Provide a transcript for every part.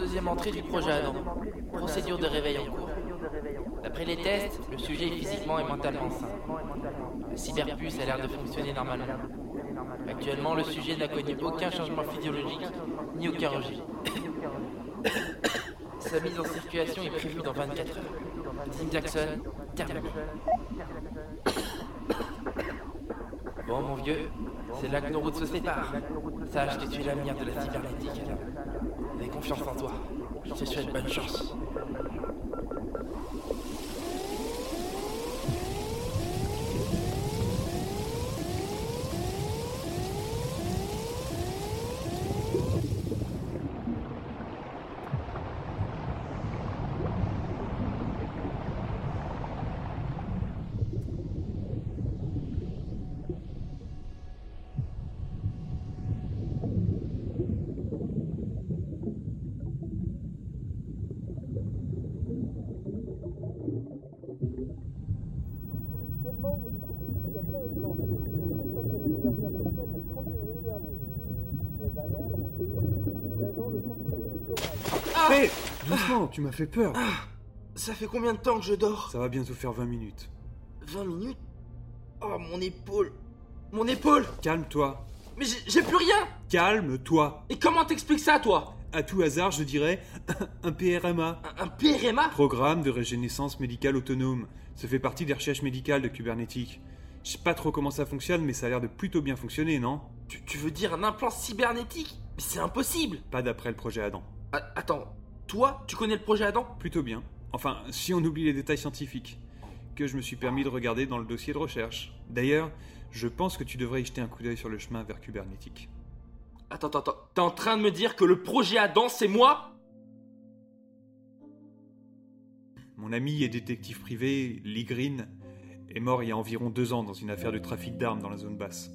42e entrée du projet Adam. Procédure de réveil en cours. D'après les tests, le sujet est physiquement et mentalement sain. La cyberpuce a l'air de fonctionner normalement. Actuellement, le sujet n'a connu aucun changement physiologique ni aucun rejet. Sa mise en circulation est prévue dans 24 heures. Tim Jackson, terminé. Bon, mon vieux, c'est là que nos routes se séparent. Sache que tu es l'avenir de la cybernétique. Aie confiance en toi. Je te souhaite bonne chance. Hé Doucement, tu m'as fait peur. Ça fait combien de temps que je dors Ça va bientôt faire 20 minutes. 20 minutes? Oh, mon épaule Mon épaule Calme-toi. Mais j'ai- j'ai plus rien Calme-toi. Et comment t'expliques ça, toi? À tout hasard, je dirais un PRMA. Un, un PRMA Programme de régénérescence médicale autonome. Ça fait partie des recherches médicales de Kubernetes. Je sais pas trop comment ça fonctionne, mais ça a l'air de plutôt bien fonctionner, non? Tu, tu veux dire un implant cybernétique? Mais c'est impossible Pas d'après le projet Adam. A- Attends, toi, tu connais le projet Adam? Plutôt bien. Enfin, si on oublie les détails scientifiques. Que je me suis permis de regarder dans le dossier de recherche. D'ailleurs, je pense que tu devrais y jeter un coup d'œil sur le chemin vers Kubernetes. Attends, attends, attends. T'es en train de me dire que le projet Adam, c'est moi? Mon ami et détective privé, Lee Green, est mort il y a environ deux ans dans une affaire de trafic d'armes dans la zone basse.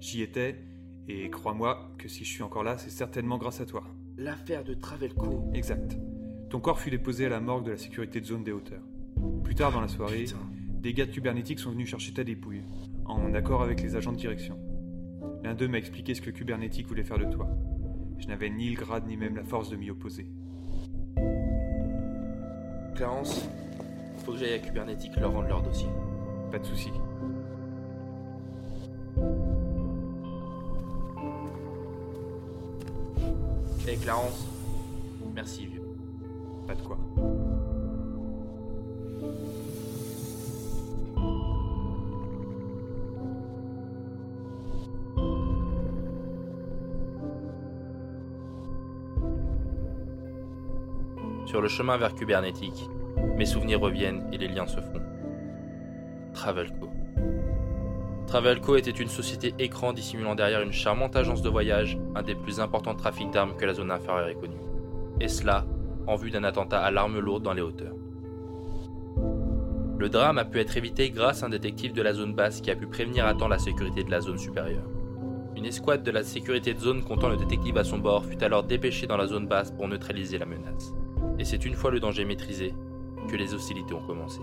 J'y étais, et crois-moi que si je suis encore là, c'est certainement grâce à toi. L'affaire de Travelco. Exact. Ton corps fut déposé à la morgue de la sécurité de zone des hauteurs. Plus tard dans la soirée, Putain. des gars de Kubernetes sont venus chercher ta dépouille, en accord avec les agents de direction. L'un d'eux m'a expliqué ce que Kubernetes voulait faire de toi. Je n'avais ni le grade ni même la force de m'y opposer. Clarence, faut que j'aille à Kubernetes leur rendre leur dossier. Pas de souci. Clarence, merci vieux. Pas de quoi. Sur le chemin vers Kubernetes, mes souvenirs reviennent et les liens se font. Travelco. Travelco était une société écran dissimulant derrière une charmante agence de voyage, un des plus importants trafics d'armes que la zone inférieure ait connu. Et cela, en vue d'un attentat à l'arme lourde dans les hauteurs. Le drame a pu être évité grâce à un détective de la zone basse qui a pu prévenir à temps la sécurité de la zone supérieure. Une escouade de la sécurité de zone comptant le détective à son bord fut alors dépêchée dans la zone basse pour neutraliser la menace. Et c'est une fois le danger maîtrisé que les hostilités ont commencé.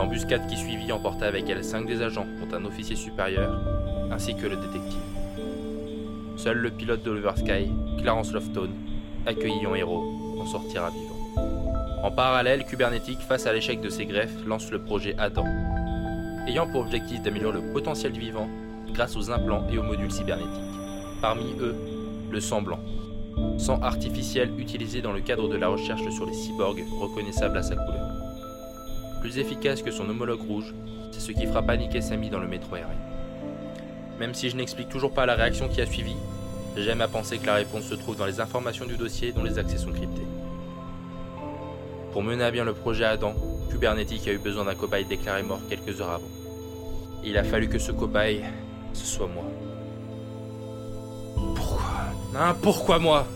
L'embuscade qui suivit emporta avec elle cinq des agents, dont un officier supérieur, ainsi que le détective. Seul le pilote d'Oliver Sky, Clarence Lofton, accueilli en héros, en sortira vivant. En parallèle, Kubernetes, face à l'échec de ses greffes, lance le projet Adam, ayant pour objectif d'améliorer le potentiel du vivant grâce aux implants et aux modules cybernétiques. Parmi eux, le sang blanc, sang artificiel utilisé dans le cadre de la recherche sur les cyborgs reconnaissables à sa couleur. Plus efficace que son homologue rouge, c'est ce qui fera paniquer Samy dans le métro aérien. Même si je n'explique toujours pas la réaction qui a suivi, j'aime à penser que la réponse se trouve dans les informations du dossier dont les accès sont cryptés. Pour mener à bien le projet Adam, Kubernetes a eu besoin d'un cobaye déclaré mort quelques heures avant. Il a fallu que ce cobaye, ce soit moi. Pourquoi? Hein, pourquoi moi?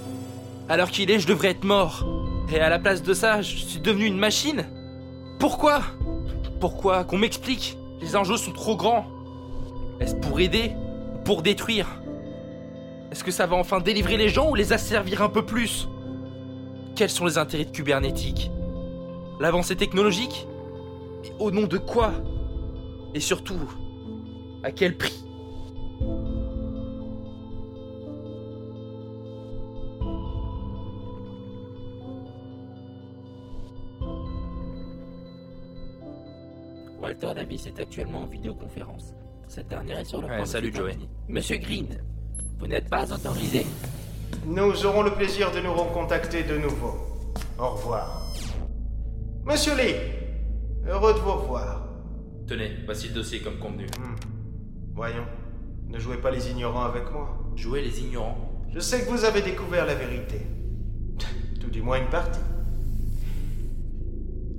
Alors qu'il est, je devrais être mort. Et à la place de ça, je suis devenu une machine? Pourquoi? Pourquoi Qu'on m'explique? Les enjeux sont trop grands. Est-ce pour aider? Ou Pour détruire? Est-ce que ça va enfin délivrer les gens ou les asservir un peu plus? Quels sont les intérêts de Kubernetes L'avancée technologique? Et au nom de quoi? Et surtout, à quel prix? Directeur est actuellement en vidéoconférence. Cette dernière est sur le Ouais, point salut, Joey. Monsieur Green, vous n'êtes pas autorisé. Nous aurons le plaisir de nous recontacter de nouveau. Au revoir. Monsieur Lee, heureux de vous revoir. Tenez, voici le dossier comme convenu. Hmm. Voyons, ne jouez pas les ignorants avec moi. Jouer les ignorants. Je sais que vous avez découvert la vérité. Tout du moins une partie.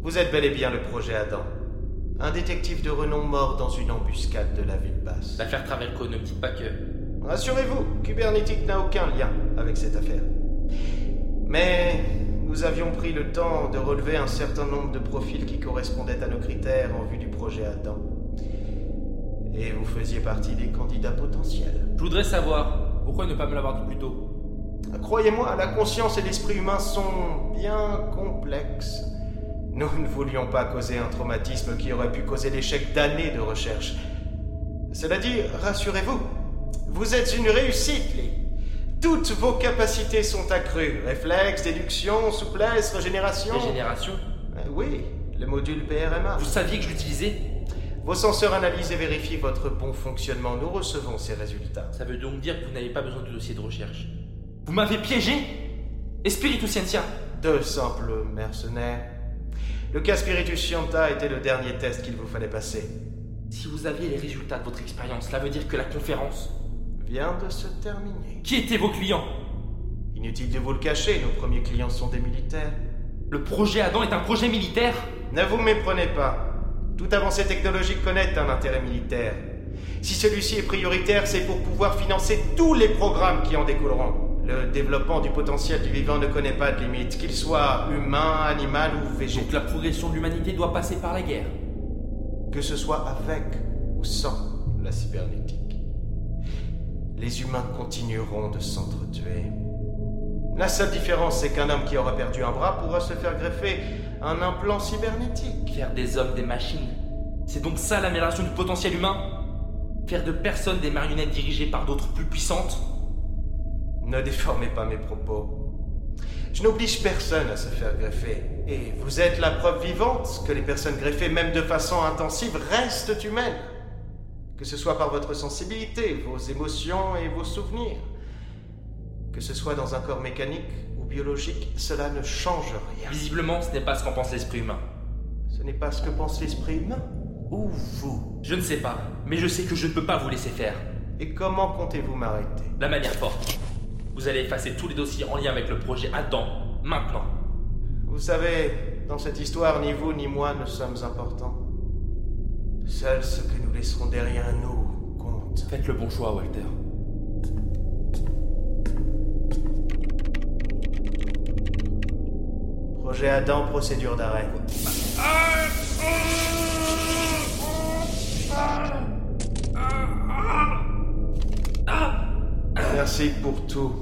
Vous êtes bel et bien le projet Adam. Un détective de renom mort dans une embuscade de la ville basse. L'affaire Travelco, ne me dites pas que. Rassurez-vous, Kubernetic n'a aucun lien avec cette affaire. Mais nous avions pris le temps de relever un certain nombre de profils qui correspondaient à nos critères en vue du projet Adam. Et vous faisiez partie des candidats potentiels. Je voudrais savoir, pourquoi ne pas me l'avoir dit plus tôt? Croyez-moi, la conscience et l'esprit humain sont bien complexes. Nous ne voulions pas causer un traumatisme qui aurait pu causer l'échec d'années de recherche. Cela dit, rassurez-vous, vous êtes une réussite, Lee. Toutes vos capacités sont accrues. Réflexes, déduction, souplesse, régénération. Régénération Euh, oui, le module PRMA. Vous saviez que je l'utilisais Vos senseurs analysent et vérifient votre bon fonctionnement. Nous recevons ces résultats. Ça veut donc dire que vous n'avez pas besoin de dossier de recherche. Vous m'avez piégé Espiritu Scientia Deux simples mercenaires. Le cas Spiritus Scienta était le dernier test qu'il vous fallait passer. Si vous aviez les résultats de votre expérience, cela veut dire que la conférence. Vient de se terminer. Qui étaient vos clients? Inutile de vous le cacher, nos premiers clients sont des militaires. Le projet Adam est un projet militaire Ne vous méprenez pas. Toute avancée technologique connaît un intérêt militaire. Si celui-ci est prioritaire, c'est pour pouvoir financer tous les programmes qui en découleront. Le développement du potentiel du vivant ne connaît pas de limite, qu'il soit humain, animal ou végétal. Donc la progression de l'humanité doit passer par la guerre. que ce soit avec ou sans la cybernétique. Les humains continueront de s'entretuer. La seule différence, c'est qu'un homme qui aura perdu un bras pourra se faire greffer un implant cybernétique. Faire des hommes des machines. C'est donc ça l'amélioration du potentiel humain Faire de personnes des marionnettes dirigées par d'autres plus puissantes Ne déformez pas mes propos. Je n'oblige personne à se faire greffer. Et vous êtes la preuve vivante que les personnes greffées, même de façon intensive, restent humaines. Que ce soit par votre sensibilité, vos émotions et vos souvenirs. Que ce soit dans un corps mécanique ou biologique, cela ne change rien. Visiblement, ce n'est pas ce qu'en pense l'esprit humain. Ce n'est pas ce que pense l'esprit humain. Ou vous. Je ne sais pas, mais je sais que je ne peux pas vous laisser faire. Et comment comptez-vous m'arrêter? La manière forte. Vous allez effacer tous les dossiers en lien avec le projet Adam, maintenant. Vous savez, dans cette histoire, ni vous ni moi ne sommes importants. Seul ce que nous laisserons derrière nous compte. Faites le bon choix, Walter. Projet Adam, procédure d'arrêt. Merci pour tout.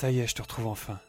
Ça y est, je te retrouve enfin.